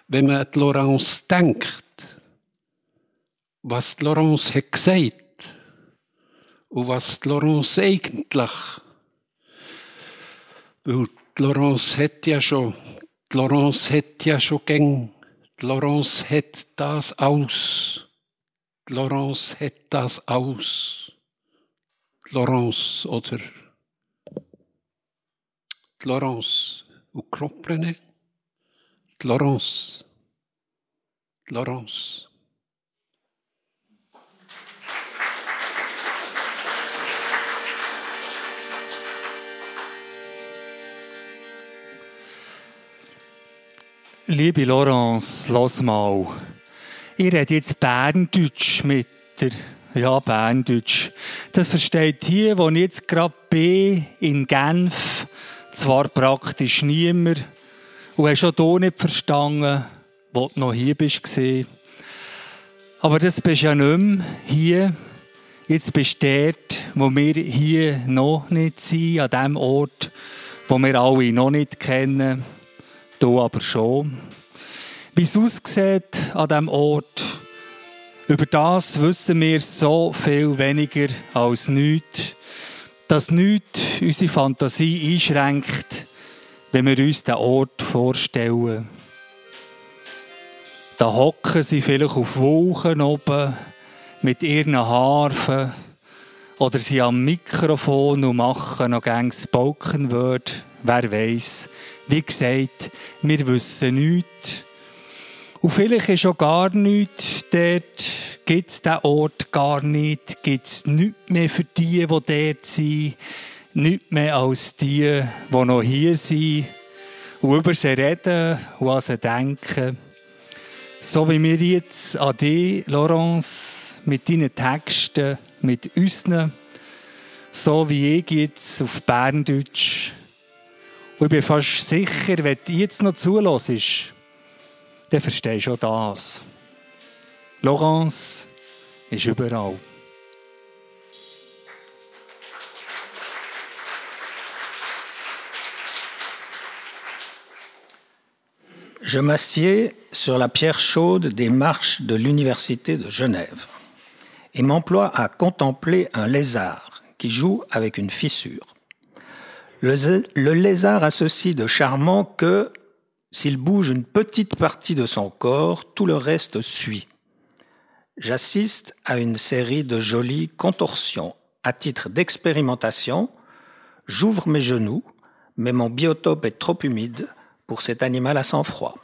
wenn man an Laurence denkt, was die Laurence hat gesagt und was Laurence eigentlich, weil Laurence hat ja schon, Laurence hat ja schon gäng, Laurence hat das aus, Laurence hat das aus, Laurence oder Laurence ukropljene, Laurence, Laurence. Liebe Laurence, lass mal. Ich rede jetzt Berndeutsch mit dir. Ja, Berndeutsch. Das versteht hier, wo ich jetzt gerade bin, in Genf zwar praktisch niemand, und hast schon hier nicht verstanden, wo du noch hier bist. Aber das bist ja nicht mehr hier. Jetzt bist du dort, wo wir hier noch nicht sind, an dem Ort, wo wir alle noch nicht kennen. Du aber schon. Wie es aussieht an diesem Ort, über das wissen wir so viel weniger als nichts, dass nichts unsere Fantasie einschränkt, wenn wir uns den Ort vorstellen. Da hocken sie vielleicht auf Wolken oben mit ihren Harfen oder sie am Mikrofon und machen noch gäng Spoken Word, wer weiß. Wie gesagt, wir wissen nichts. Und vielleicht ist auch gar nichts dort, gibt es diesen Ort gar nicht, gibt es nichts mehr für die, die dort sind, nichts mehr als die, die noch hier sind und über sie reden und an sie denken. So wie wir jetzt an dich, Laurence, mit deinen Texten, mit unseren, so wie ich jetzt auf Berndeutsch und ich bin fast sicher, wenn du jetzt noch zulässt, Laurence. Je m'assieds sur la pierre chaude des marches de l'Université de Genève et m'emploie à contempler un lézard qui joue avec une fissure. Le, lézard a ceci de charmant que, s'il bouge une petite partie de son corps, tout le reste suit. J'assiste à une série de jolies contorsions. À titre d'expérimentation, j'ouvre mes genoux, mais mon biotope est trop humide pour cet animal à sang-froid.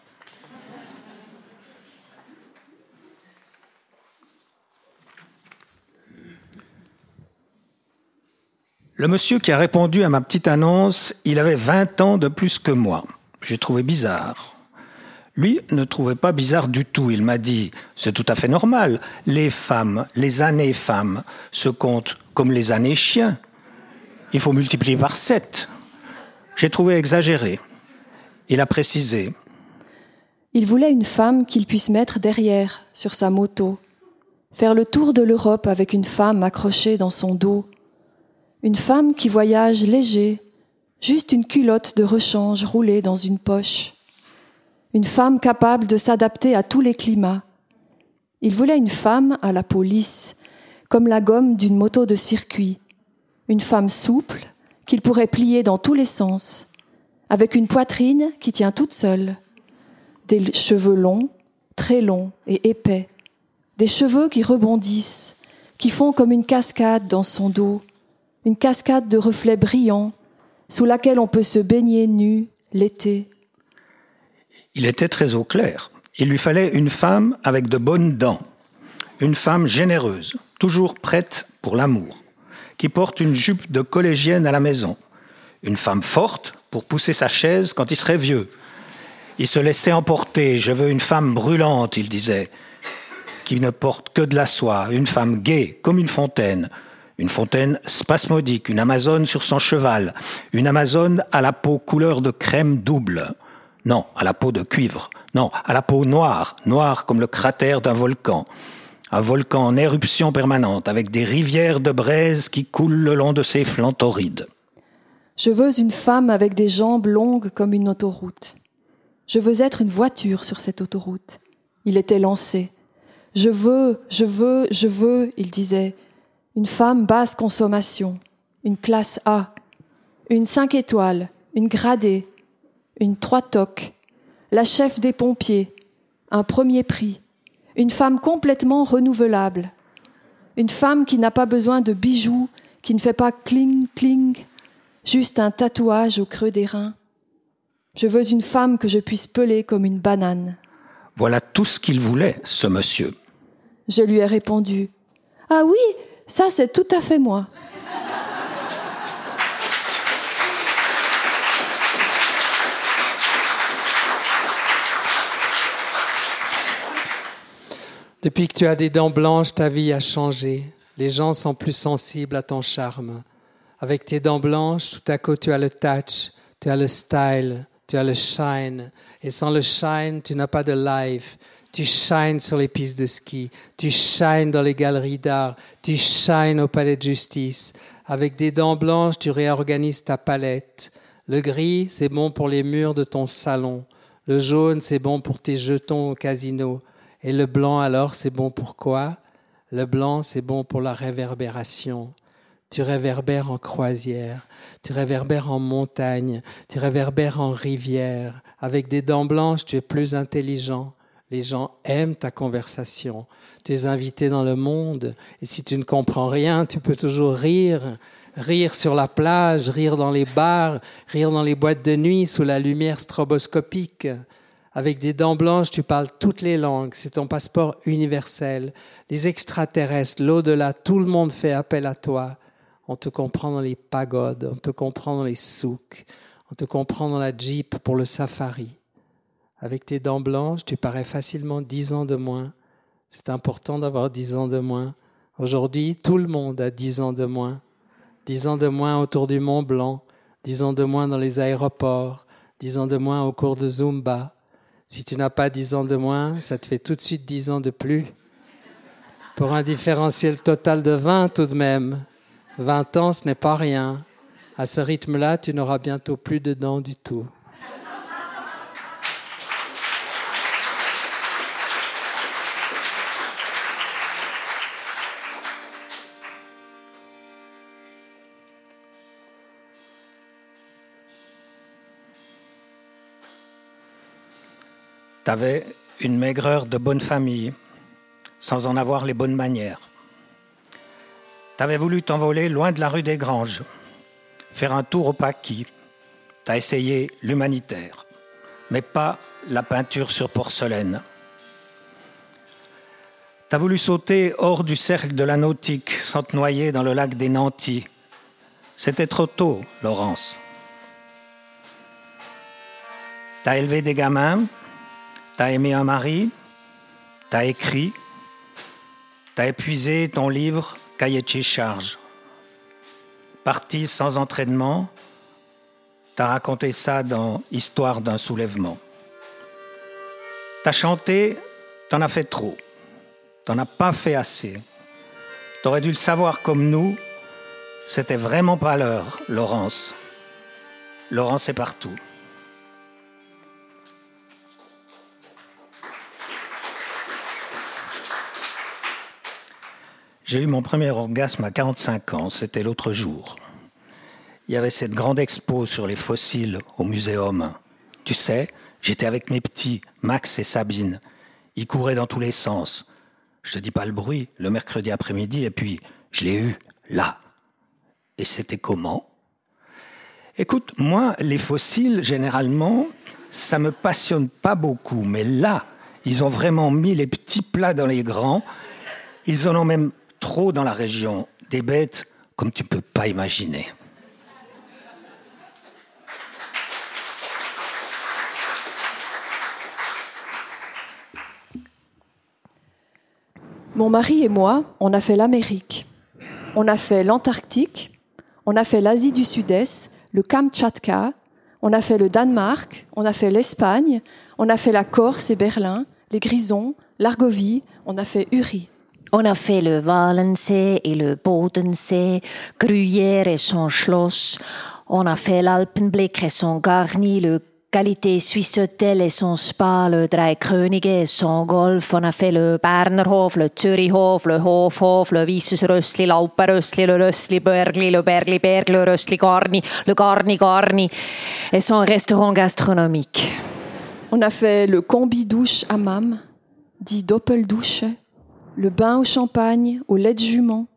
Le monsieur qui a répondu à ma petite annonce, il avait 20 ans de plus que moi. J'ai trouvé bizarre. Lui ne trouvait pas bizarre du tout. Il m'a dit, c'est tout à fait normal. Les femmes, les années femmes, se comptent comme les années chiens. Il faut multiplier par sept. J'ai trouvé exagéré. Il a précisé. Il voulait une femme qu'il puisse mettre derrière, sur sa moto. Faire le tour de l'Europe avec une femme accrochée dans son dos une femme qui voyage léger, juste une culotte de rechange roulée dans une poche. Une femme capable de s'adapter à tous les climats. Il voulait une femme à la peau lisse, comme la gomme d'une moto de circuit. Une femme souple, qu'il pourrait plier dans tous les sens, avec une poitrine qui tient toute seule. Des cheveux longs, très longs et épais. Des cheveux qui rebondissent, qui font comme une cascade dans son dos une cascade de reflets brillants sous laquelle on peut se baigner nu l'été. Il était très au clair. Il lui fallait une femme avec de bonnes dents, une femme généreuse, toujours prête pour l'amour, qui porte une jupe de collégienne à la maison, une femme forte pour pousser sa chaise quand il serait vieux. Il se laissait emporter, je veux une femme brûlante, il disait, qui ne porte que de la soie, une femme gaie comme une fontaine, une fontaine spasmodique, une Amazone sur son cheval, une Amazone à la peau couleur de crème double. Non, à la peau de cuivre. Non, à la peau noire, noire comme le cratère d'un volcan. Un volcan en éruption permanente, avec des rivières de braise qui coulent le long de ses flancs torrides. Je veux une femme avec des jambes longues comme une autoroute. Je veux être une voiture sur cette autoroute. Il était lancé. Je veux, je veux, je veux, il disait, une femme basse consommation, une classe A, une 5 étoiles, une gradée, une 3 toques, la chef des pompiers, un premier prix, une femme complètement renouvelable, une femme qui n'a pas besoin de bijoux, qui ne fait pas cling cling, juste un tatouage au creux des reins. Je veux une femme que je puisse peler comme une banane. Voilà tout ce qu'il voulait, ce monsieur. Je lui ai répondu. Ah oui, ça, c'est tout à fait moi. Depuis que tu as des dents blanches, ta vie a changé. Les gens sont plus sensibles à ton charme. Avec tes dents blanches, tout à coup, tu as le touch, tu as le style, tu as le shine. Et sans le shine, tu n'as pas de life. Tu shines sur les pistes de ski, tu shines dans les galeries d'art, tu shines au palais de justice. Avec des dents blanches, tu réorganises ta palette. Le gris, c'est bon pour les murs de ton salon. Le jaune, c'est bon pour tes jetons au casino. Et le blanc, alors, c'est bon pour quoi? Le blanc, c'est bon pour la réverbération. Tu réverbères en croisière, tu réverbères en montagne, tu réverbères en rivière. Avec des dents blanches, tu es plus intelligent. Les gens aiment ta conversation. Tu es invité dans le monde. Et si tu ne comprends rien, tu peux toujours rire. Rire sur la plage, rire dans les bars, rire dans les boîtes de nuit sous la lumière stroboscopique. Avec des dents blanches, tu parles toutes les langues. C'est ton passeport universel. Les extraterrestres, l'au-delà, tout le monde fait appel à toi. On te comprend dans les pagodes, on te comprend dans les souks, on te comprend dans la jeep pour le safari. Avec tes dents blanches, tu parais facilement dix ans de moins. C'est important d'avoir dix ans de moins. Aujourd'hui, tout le monde a dix ans de moins. Dix ans de moins autour du Mont Blanc, dix ans de moins dans les aéroports, dix ans de moins au cours de Zumba. Si tu n'as pas dix ans de moins, ça te fait tout de suite dix ans de plus. Pour un différentiel total de vingt tout de même. Vingt ans, ce n'est pas rien. À ce rythme-là, tu n'auras bientôt plus de dents du tout. T'avais une maigreur de bonne famille, sans en avoir les bonnes manières. T'avais voulu t'envoler loin de la rue des Granges, faire un tour au paquis. T'as essayé l'humanitaire, mais pas la peinture sur porcelaine. T'as voulu sauter hors du cercle de la nautique sans te noyer dans le lac des Nantis. C'était trop tôt, Laurence. T'as élevé des gamins, T'as aimé un mari, t'as écrit, t'as épuisé ton livre? Cahier charge. Parti sans entraînement, t'as raconté ça dans Histoire d'un soulèvement. T'as chanté, t'en as fait trop, t'en as pas fait assez. T'aurais dû le savoir comme nous, c'était vraiment pas l'heure, Laurence. Laurence est partout. J'ai eu mon premier orgasme à 45 ans, c'était l'autre jour. Il y avait cette grande expo sur les fossiles au muséum. Tu sais, j'étais avec mes petits, Max et Sabine. Ils couraient dans tous les sens. Je te dis pas le bruit, le mercredi après-midi, et puis je l'ai eu là. Et c'était comment? Écoute, moi, les fossiles, généralement, ça me passionne pas beaucoup, mais là, ils ont vraiment mis les petits plats dans les grands. Ils en ont même trop dans la région, des bêtes comme tu ne peux pas imaginer. Mon mari et moi, on a fait l'Amérique, on a fait l'Antarctique, on a fait l'Asie du Sud-Est, le Kamtchatka, on a fait le Danemark, on a fait l'Espagne, on a fait la Corse et Berlin, les Grisons, l'Argovie, on a fait Uri. On a fait le Walensee et le Bodensee, Gruyère et son Schloss. On a fait l'Alpenblick et son Garni, le Qualité Suisse Hotel et son Spa, le Dreikönige et son Golf. On a fait le Bernerhof, le Zürichhof, le Hofhof, le Wisses Rössli, l'Alperössli, le Rössli Bergli, le Bergli Berg, le Rössli Garni, le Garni Garni et son restaurant gastronomique. On a fait le combi douche hammam, dit Doppeldouche, le bain au champagne, au lait de jument,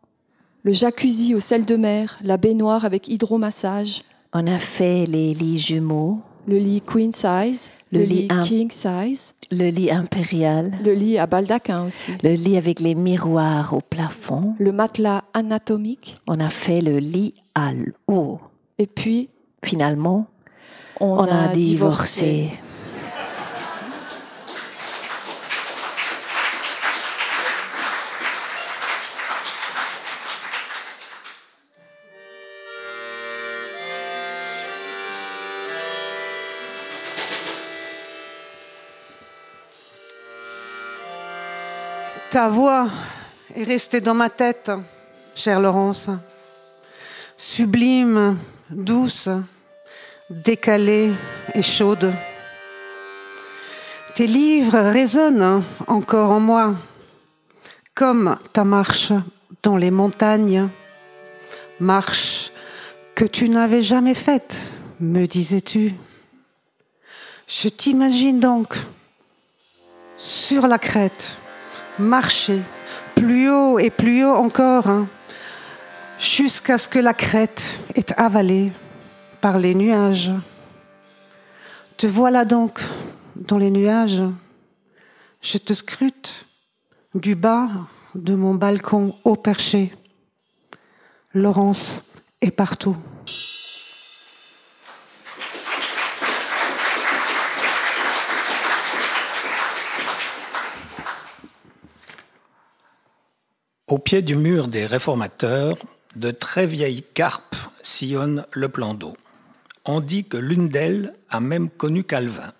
le jacuzzi au sel de mer, la baignoire avec hydromassage. On a fait les lits jumeaux. Le lit queen size, le, lit, king size. Le lit impérial. Le lit à baldaquin aussi. Le lit avec les miroirs au plafond. Le matelas anatomique. On a fait le lit à l'eau. Et puis, finalement, on, a, divorcé. Ta voix est restée dans ma tête, chère Laurence. Sublime, douce, décalée et chaude. Tes livres résonnent encore en moi, comme ta marche dans les montagnes, marche que tu n'avais jamais faite, me disais-tu. Je t'imagine donc sur la crête, marcher plus haut et plus haut encore, hein, jusqu'à ce que la crête est avalée par les nuages. Te voilà donc dans les nuages. Je te scrute du bas de mon balcon au perché. Laurence est partout. Au pied du mur des réformateurs, de très vieilles carpes sillonnent le plan d'eau. On dit que l'une d'elles a même connu Calvin.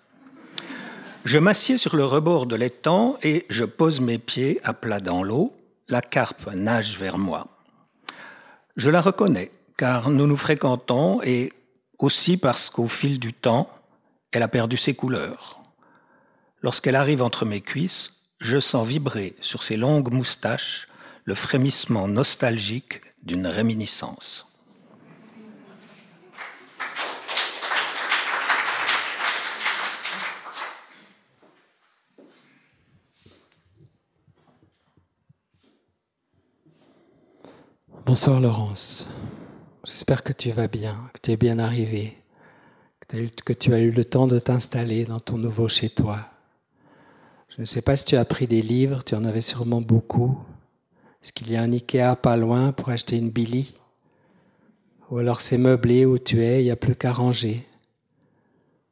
Je m'assieds sur le rebord de l'étang et je pose mes pieds à plat dans l'eau. La carpe nage vers moi. Je la reconnais, car nous nous fréquentons et aussi parce qu'au fil du temps, elle a perdu ses couleurs. Lorsqu'elle arrive entre mes cuisses, je sens vibrer sur ses longues moustaches le frémissement nostalgique d'une réminiscence. Bonsoir Laurence. J'espère que tu vas bien, que tu es bien arrivé, que tu as eu le temps de t'installer dans ton nouveau chez toi. Je ne sais pas si tu as pris des livres, tu en avais sûrement beaucoup. Est-ce qu'il y a un Ikea pas loin pour acheter une Billy? Ou alors c'est meublé où tu es, il n'y a plus qu'à ranger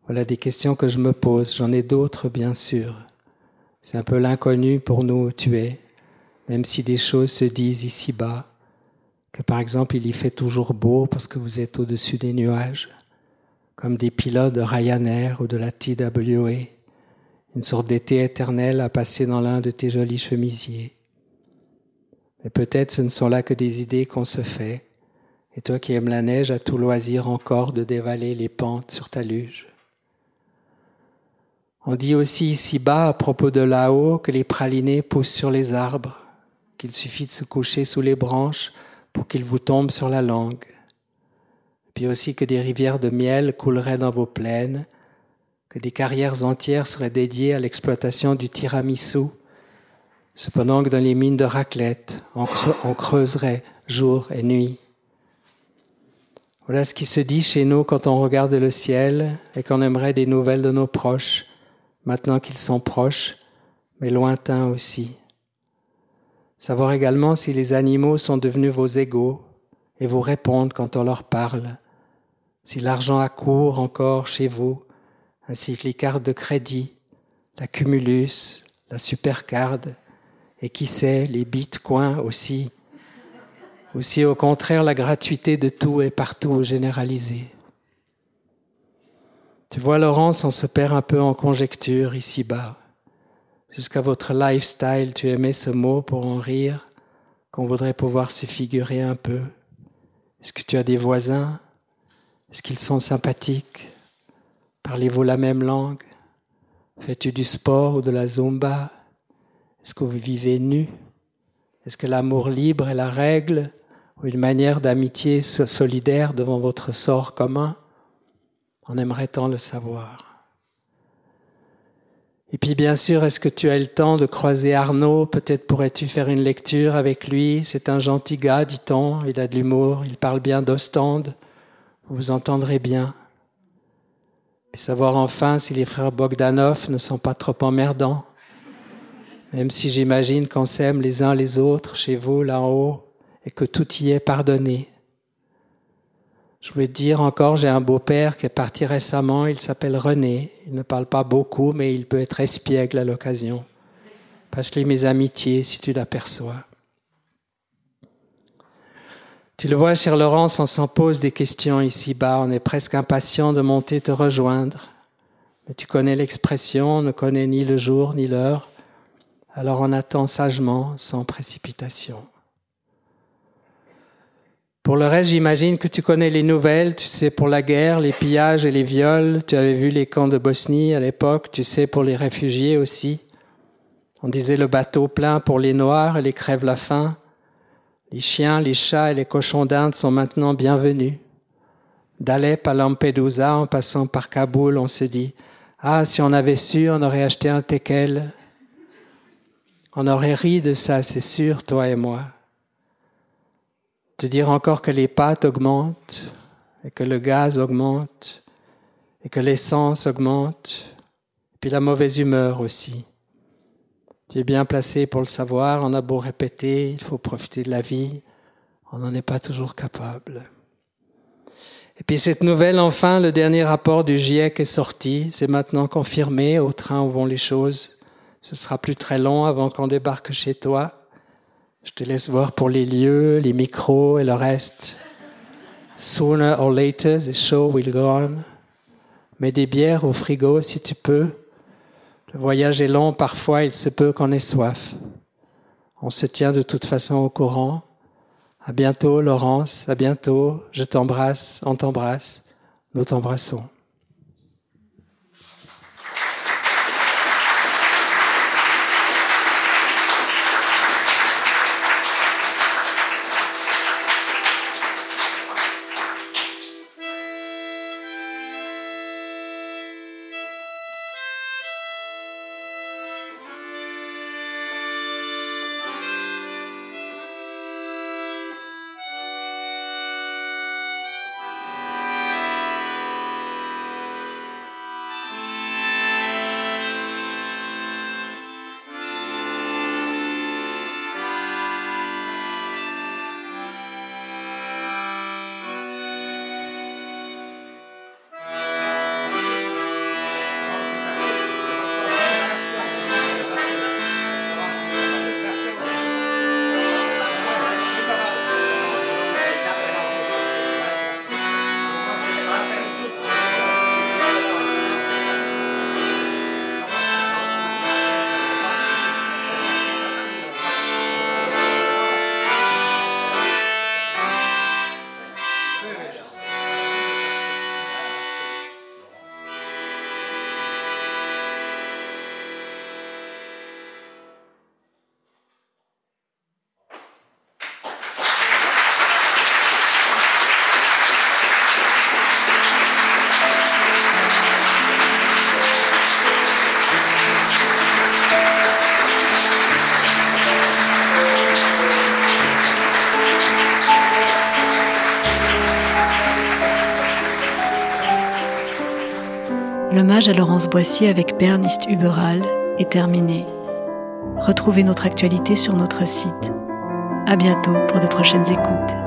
Voilà des questions que je me pose. J'en ai d'autres, bien sûr. C'est un peu l'inconnu pour nous où tu es, même si des choses se disent ici-bas que par exemple il y fait toujours beau parce que vous êtes au-dessus des nuages, comme des pilotes de Ryanair ou de la TWA, une sorte d'été éternel à passer dans l'un de tes jolis chemisiers. Mais peut-être ce ne sont là que des idées qu'on se fait, et toi qui aimes la neige as tout loisir encore de dévaler les pentes sur ta luge. On dit aussi ici-bas à propos de là-haut que les pralinés poussent sur les arbres, qu'il suffit de se coucher sous les branches pour qu'il vous tombe sur la langue. Puis aussi que des rivières de miel couleraient dans vos plaines, que des carrières entières seraient dédiées à l'exploitation du tiramisu, cependant que dans les mines de raclette, on, creuserait jour et nuit. Voilà ce qui se dit chez nous quand on regarde le ciel et qu'on aimerait des nouvelles de nos proches, maintenant qu'ils sont proches, mais lointains aussi. Savoir également si les animaux sont devenus vos égaux et vous répondent quand on leur parle. Si l'argent accourt encore chez vous, ainsi que les cartes de crédit, la cumulus, la supercard, et qui sait, les bitcoins aussi. Aussi au contraire la gratuité de tout et partout généralisée. Tu vois, Laurence, on se perd un peu en conjecture ici-bas jusqu'à votre lifestyle, tu aimais ce mot pour en rire, qu'on voudrait pouvoir se figurer un peu. Est-ce que tu as des voisins? Est-ce qu'ils sont sympathiques? Parlez-vous la même langue? Fais-tu du sport ou de la zumba? Est-ce que vous vivez nu? Est-ce que l'amour libre est la règle ou une manière d'amitié solidaire devant votre sort commun? On aimerait tant le savoir. Et puis bien sûr, est-ce que tu as le temps de croiser Arnaud? Peut-être pourrais-tu faire une lecture avec lui. C'est un gentil gars, dit-on. Il a de l'humour, il parle bien d'Ostende. Vous vous entendrez bien. Et savoir enfin si les frères Bogdanov ne sont pas trop emmerdants. Même si j'imagine qu'on s'aime les uns les autres chez vous là-haut et que tout y est pardonné. Je voulais te dire encore, j'ai un beau-père qui est parti récemment, il s'appelle René. Il ne parle pas beaucoup, mais il peut être espiègle à l'occasion. Passe-lui mes amitiés si tu l'aperçois. Tu le vois, cher Laurence, on s'en pose des questions ici-bas, on est presque impatient de monter te rejoindre. Mais tu connais l'expression, on ne connaît ni le jour ni l'heure Alors on attend sagement, sans précipitation. Pour le reste, j'imagine que tu connais les nouvelles, tu sais pour la guerre, les pillages et les viols, tu avais vu les camps de Bosnie à l'époque, tu sais pour les réfugiés aussi. On disait le bateau plein pour les Noirs et les crèves la faim. Les chiens, les chats et les cochons d'Inde sont maintenant bienvenus. D'Alep à Lampedusa, en passant par Kaboul, on se dit Ah, si on avait su, on aurait acheté un teckel. On aurait ri de ça, c'est sûr, toi et moi de dire encore que les pâtes augmentent et que le gaz augmente et que l'essence augmente, et puis la mauvaise humeur aussi. Tu es bien placé pour le savoir, on a beau répéter, il faut profiter de la vie, on n'en est pas toujours capable. Et puis cette nouvelle, enfin, le dernier rapport du GIEC est sorti, c'est maintenant confirmé, au train où vont les choses. Ce sera plus très long avant qu'on débarque chez toi. Je te laisse voir pour les lieux, les micros et le reste. Sooner or later, the show will go on. Mets des bières au frigo si tu peux. Le voyage est long, parfois il se peut qu'on ait soif. On se tient de toute façon au courant. À bientôt, Laurence. À bientôt. Je t'embrasse. On t'embrasse. Nous t'embrassons. À Laurence Boissier avec Berniste Huberal est terminé. Retrouvez notre actualité sur notre site. À bientôt pour de prochaines écoutes.